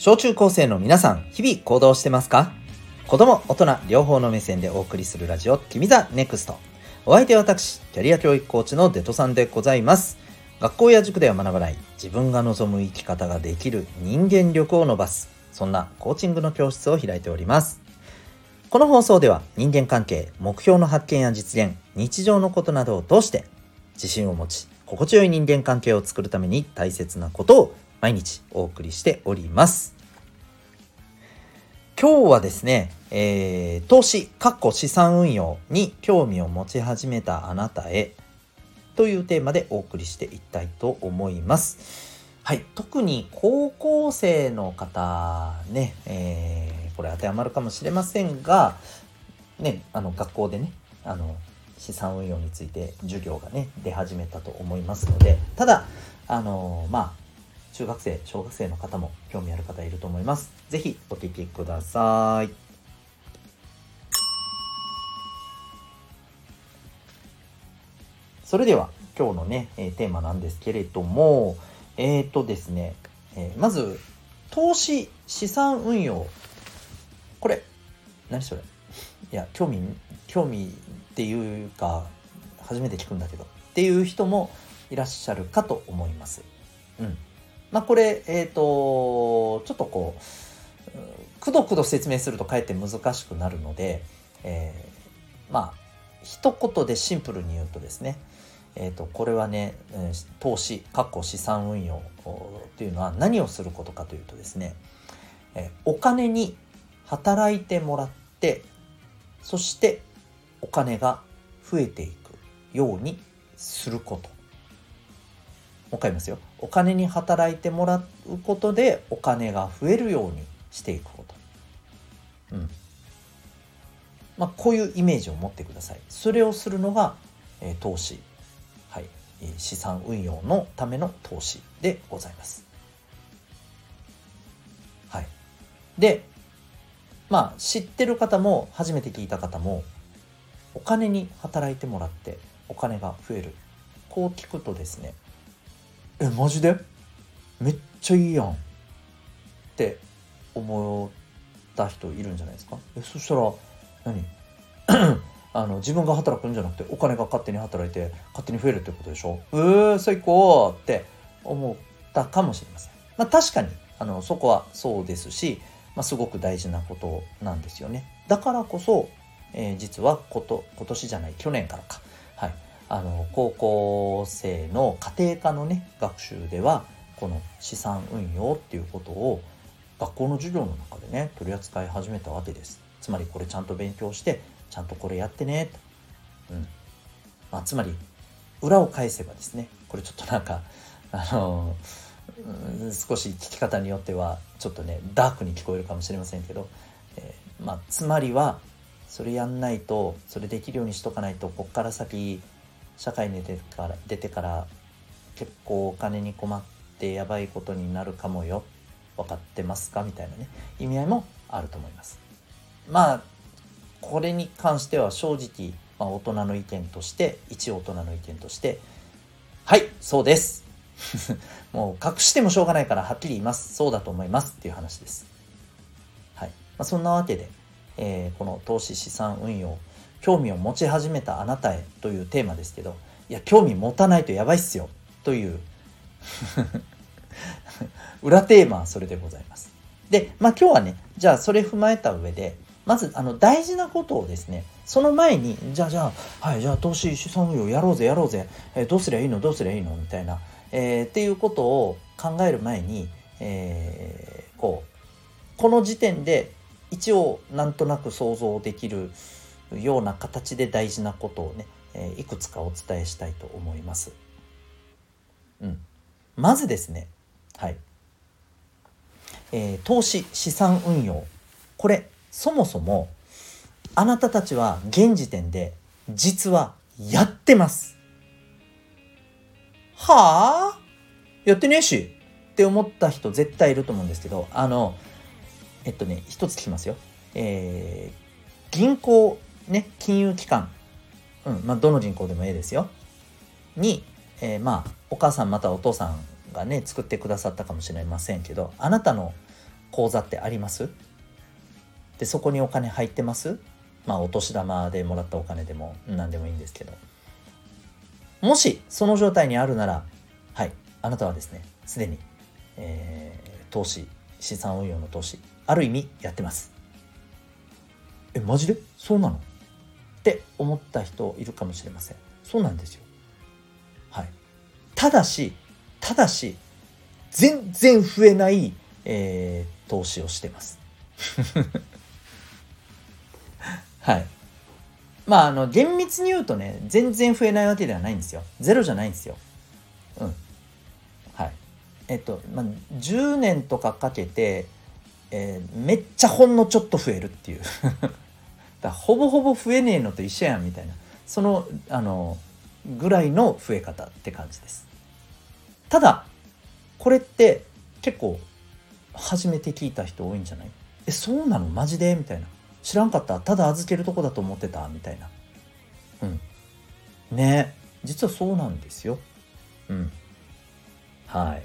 小中高生の皆さん、日々行動してますか？子供、大人、両方の目線でお送りするラジオ、君 the NEXT。お相手は私、キャリア教育コーチのデトさんでございます。学校や塾では学ばない、自分が望む生き方ができる人間力を伸ばす、そんなコーチングの教室を開いております。この放送では人間関係、目標の発見や実現、日常のことなどを通して自信を持ち、心地よい人間関係を作るために大切なことを毎日お送りしております。今日はですね、えー、投資、かっこ資産運用に興味を持ち始めたあなたへというテーマでお送りしていきたいと思います。はい、特に高校生の方ね、えーこれ当てはまるかもしれませんが、ね、あの学校でねあの資産運用について授業がね出始めたと思いますのでただあのまあ中学生小学生の方も興味ある方いると思います。是非お聞きください。それでは今日のね、え、テーマなんですけれどもえっ、ー、とですね、えー、まず投資資産運用。これ何それ？いや興味興味っていうか初めて聞くんだけど。っていう人もいらっしゃるかと思います。うん。まあこれえっ、ー、とちょっとこうくどくど説明するとかえって難しくなるので、えー、まあ一言でシンプルに言うとですねえーと、これはね、投資かっこ資産運用というのは何をすることかというとですね、え、お金に働いてもらってそしてお金が増えていくようにすること。もう一回言いますよ。お金に働いてもらうことでお金が増えるようにしていくこと。うん。まあこういうイメージを持ってください。それをするのが、えー、投資。はい。資産運用のための投資でございます。はい。でまあ知ってる方も初めて聞いた方もお金に働いてもらってお金が増える。こう聞くとですねえマジで？めっちゃいいやん。って思った人いるんじゃないですか？えそしたら何？あの自分が働くんじゃなくてお金が勝手に働いて勝手に増えるってことでしょ？えー、最高って思ったかもしれません。まあ確かにあのそこはそうですしまあ、すごく大事なことなんですよね。だからこそ、えー、実はこと今年じゃない去年からか、はい、あの高校生の家庭科のね学習ではこの資産運用っていうことを学校の授業の中でね取り扱い始めたわけです。つまりこれちゃんと勉強してちゃんとこれやってねと。うんまあ、つまり裏を返せばですねこれちょっとなんかあのー少し聞き方によってはちょっとねダークに聞こえるかもしれませんけど、えー、まあ、つまりはそれやんないとそれできるようにしとかないとこっから先社会に出てから出てから結構お金に困ってやばいことになるかもよ分かってますか？みたいなね意味合いもあると思います。まあこれに関しては正直、まあ、大人の意見として一大人の意見としてはいそうです もう隠してもしょうがないからはっきり言います。そうだと思いますっていう話です。はい。まあ、そんなわけで、えー、この投資資産運用、興味を持ち始めたあなたへというテーマですけど、いや、興味持たないとやばいっすよという 裏テーマはそれでございます。で、まあ今日はね、じゃあそれ踏まえた上で、まずあの大事なことをですね、その前に、じゃあじゃあ、はい、じゃあ投資資産運用やろうぜやろうぜ、えー、どうすりゃいいのどうすりゃいいのみたいな、えー、っていうことを考える前に、えー、こうこの時点で一応なんとなく想像できるような形で大事なことをね、えー、いくつかお伝えしたいと思います。うん、まずですね、はいえー、投資資産運用これそもそもあなたたちは現時点で実はやってます。はあ？やってねえしって思った人絶対いると思うんですけどあのえっとね一つ聞きますよ。えー、銀行ね金融機関、うんまあ、どの銀行でもええですよ。に、えー、まあお母さんまたお父さんがね作ってくださったかもしれませんけどあなたの口座ってあります？でそこにお金入ってます？まあお年玉でもらったお金でも何でもいいんですけど。もしその状態にあるならはいあなたはですねすでに、えー、投資資産運用の投資ある意味やってます。えマジで？そうなの？って思った人いるかもしれません。そうなんですよ。はい。ただしただし全然増えない、えー、投資をしてます。はい。まああの厳密に言うとね全然増えないわけではないんですよ。ゼロじゃないんですよ。うん。はい。えっとまあ10年とかかけて、えー、めっちゃほんのちょっと増えるっていう。だほぼほぼ増えねえのと一緒やんみたいな。そのあのぐらいの増え方って感じです。ただこれって結構初めて聞いた人多いんじゃない？えそうなの？マジで？みたいな。知らんかった？ただ預けるとこだと思ってた？みたいな。うん。ね。実はそうなんですよ。うん。はい。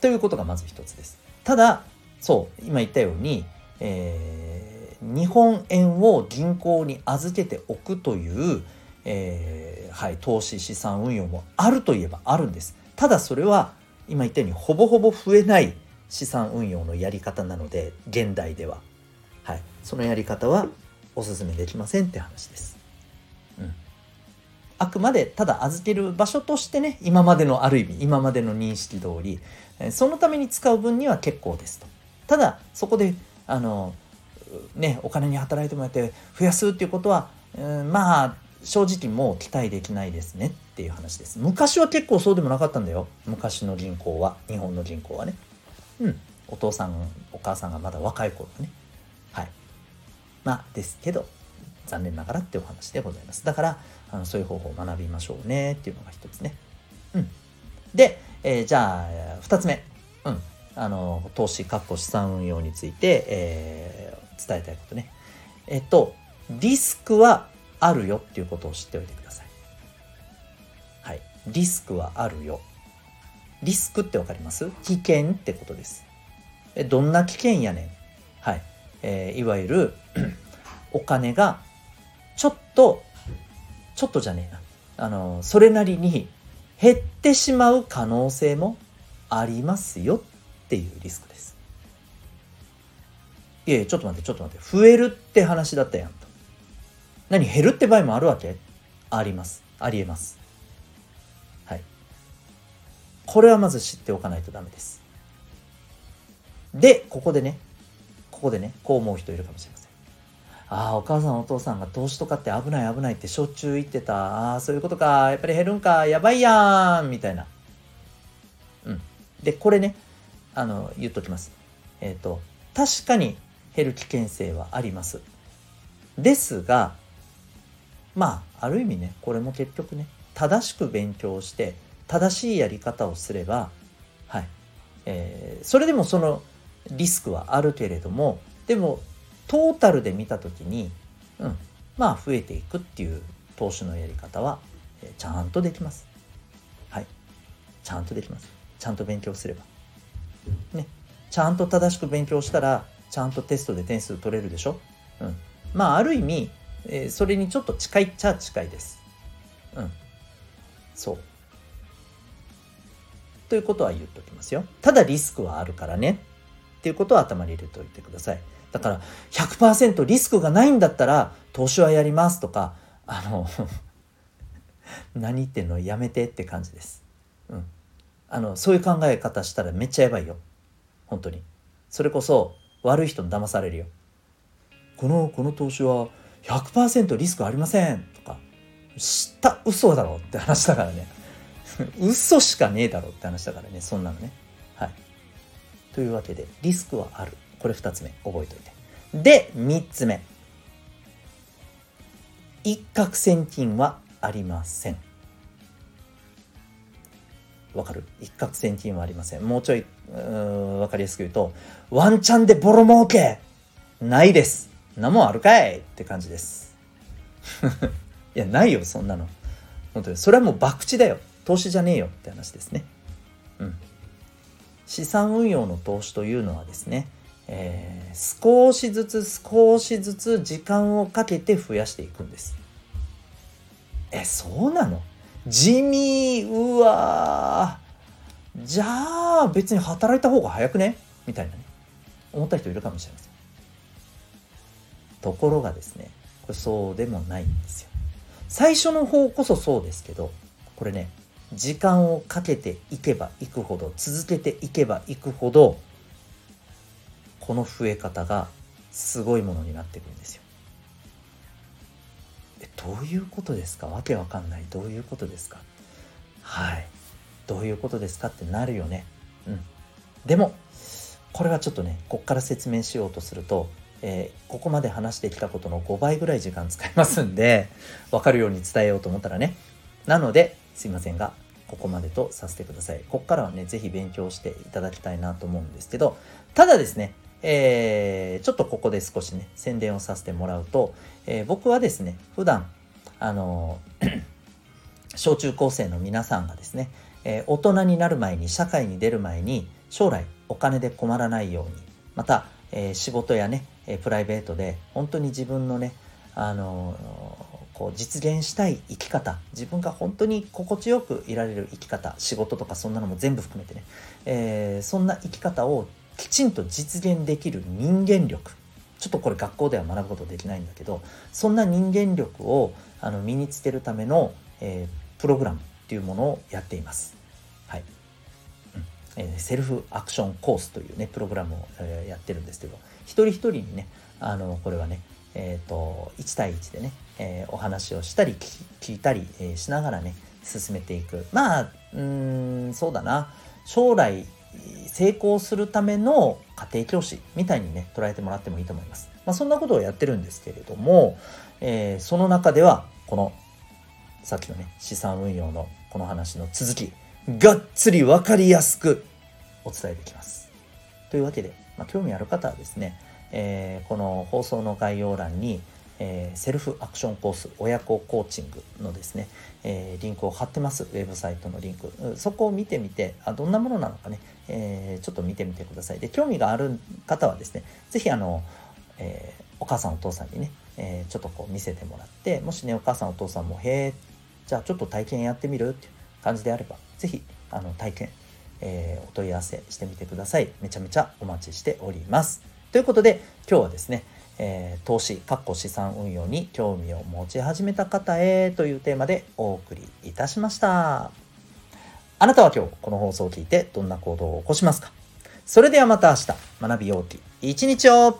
ということがまず一つです。ただそう今言ったように、えー、日本円を銀行に預けておくという、えー、はい、投資資産運用もあるといえばあるんですただそれは今言ったようにほぼほぼ増えない資産運用のやり方なので現代では、はい、そのやり方はおすすめできませんって話です。うん、あくまでただ預ける場所としてね今までのある意味今までの認識通りそのために使う分には結構ですと。ただそこであのねお金に働いてもらって増やすっていうことは、うん、まあ正直もう期待できないですねっていう話です。昔は結構そうでもなかったんだよ。昔の銀行は、日本の銀行はね。うん。お父さん、お母さんがまだ若い頃ね。はい。まあ、ですけど、残念ながらってお話でございます。だから、あのそういう方法を学びましょうねっていうのが一つね。うん。で、えー、じゃあ、二つ目。うん。あの、投資、確保資産運用について、えー、伝えたいことね。えっと、リスクはあるよっていうことを知っておいてください。はい。リスクはあるよ。リスクってわかります？危険ってことです。え、どんな危険やねん。はい。えー、いわゆる お金がちょっと、ちょっとじゃねえな。あの、それなりに減ってしまう可能性もありますよっていうリスクです。いやいや、ちょっと待って、ちょっと待って。増えるって話だったやんと。何減るって場合もあるわけ？あります。ありえます。はい。これはまず知っておかないとダメです。で、ここでね、ここでね、こう思う人いるかもしれません。ああ、お母さんお父さんが投資とかって危ない危ないってしょっちゅう言ってた。ああ、そういうことか。やっぱり減るんか。やばいやんみたいな。うん。で、これね、あの、言っときます。えっ、ー、と、確かに減る危険性はあります。ですが、まあある意味ねこれも結局ね正しく勉強して正しいやり方をすればはいえー、それでもそのリスクはあるけれどもでもトータルで見た時に、うん、まあ増えていくっていう投資のやり方は、えー、ちゃんとできます。はい。ちゃんとできます。ちゃんと勉強すれば。ね。ちゃんと正しく勉強したら、ちゃんとテストで点数取れるでしょ？うん。まあ、ある意味、えー、それにちょっと近いっちゃ近いです。うん。そう。ということは言っておきますよ。ただリスクはあるからね。っていうことを頭に入れておいてください。だから100%リスクがないんだったら投資はやりますとか、あの 何言ってんの？やめてって感じです。あの、そういう考え方したらめっちゃやばいよ。本当に。それこそ悪い人に騙されるよ。この、この投資は100%リスクありません。とか。知った嘘だろ。って話だからね。嘘しかねえだろって話だからね。そんなのね。はい。というわけでリスクはある。これ2つ目。覚えておいて。で3つ目。一攫千金はありません。わかる？一攫千金はありませんもうちょいわかりやすく言うとワンチャンでボロ儲けないですなもんあるかいって感じです。いや、ないよ、そんなの。本当に。それはもう博打だよ。投資じゃねえよって話ですね。うん。資産運用の投資というのはですね、えー、少しずつ少しずつ時間をかけて増やしていくんです。え、そうなの？地味うわじゃあ別に働いた方が早くね？みたいなね思った人いるかもしれません。ところがですねこれそうでもないんですよ。最初の方こそそうですけどこれね時間をかけていけばいくほど続けていけばいくほどこの増え方がすごいものになっていくんですよ。どういうことですか？わけわかんないどういうことですか？はいどういうことですかってなるよね。うん。でもこれはちょっとねこっから説明しようとするとえー、ここまで話してきたことの5倍ぐらい時間使いますんで、わかるように伝えようと思ったらね。なので、すいませんが、ここまでとさせてください。ここからはね、ぜひ勉強していただきたいなと思うんですけど、ただですね、えー、ちょっとここで少しね、宣伝をさせてもらうと、えー、僕はですね、普段、あの 小中高生の皆さんがですね、えー、大人になる前に、社会に出る前に、将来お金で困らないように、また、え仕事やね、えプライベートで本当に自分のねあのこう実現したい生き方自分が本当に心地よくいられる生き方仕事とかそんなのも全部含めてね、えー、そんな生き方をきちんと実現できる人間力。ちょっとこれ学校では学ぶことできないんだけどそんな人間力をあの身につけるための、えー、プログラムっていうものをやっています。はい。えー、セルフアクションコースというねプログラムを、えー、やってるんですけど一人一人にねあのこれはねえーと、1対1でね、えー、お話をしたり聞いたり、えー、しながらね進めていく。まあうんそうだな。将来成功するための家庭教師みたいにね捉えてもらってもいいと思います。まあ、そんなことをやってるんですけれども、えー、その中ではこのさっきのね資産運用のこの話の続きがっつり分かりやすくお伝えできます。というわけでまあ、興味ある方はですね、えー、この放送の概要欄に、えー、セルフアクションコース親子コーチングのですね、えー、リンクを貼ってますウェブサイトのリンクそこを見てみてあどんなものなのかね、えちょっと見てみてくださいで興味がある方はですね是非あの、えお母さんお父さんにね、えちょっとこう見せてもらってもしねお母さんお父さんも「へえじゃあちょっと体験やってみる?」っていう感じであれば是非あの体験え、お問い合わせしてみてください。めちゃめちゃお待ちしております。ということで、今日はですね、えー、投資、かっこ資産運用に興味を持ち始めた方へというテーマでお送りいたしました。あなたは今日この放送を聞いてどんな行動を起こしますか？それではまた明日、学びようき一日を。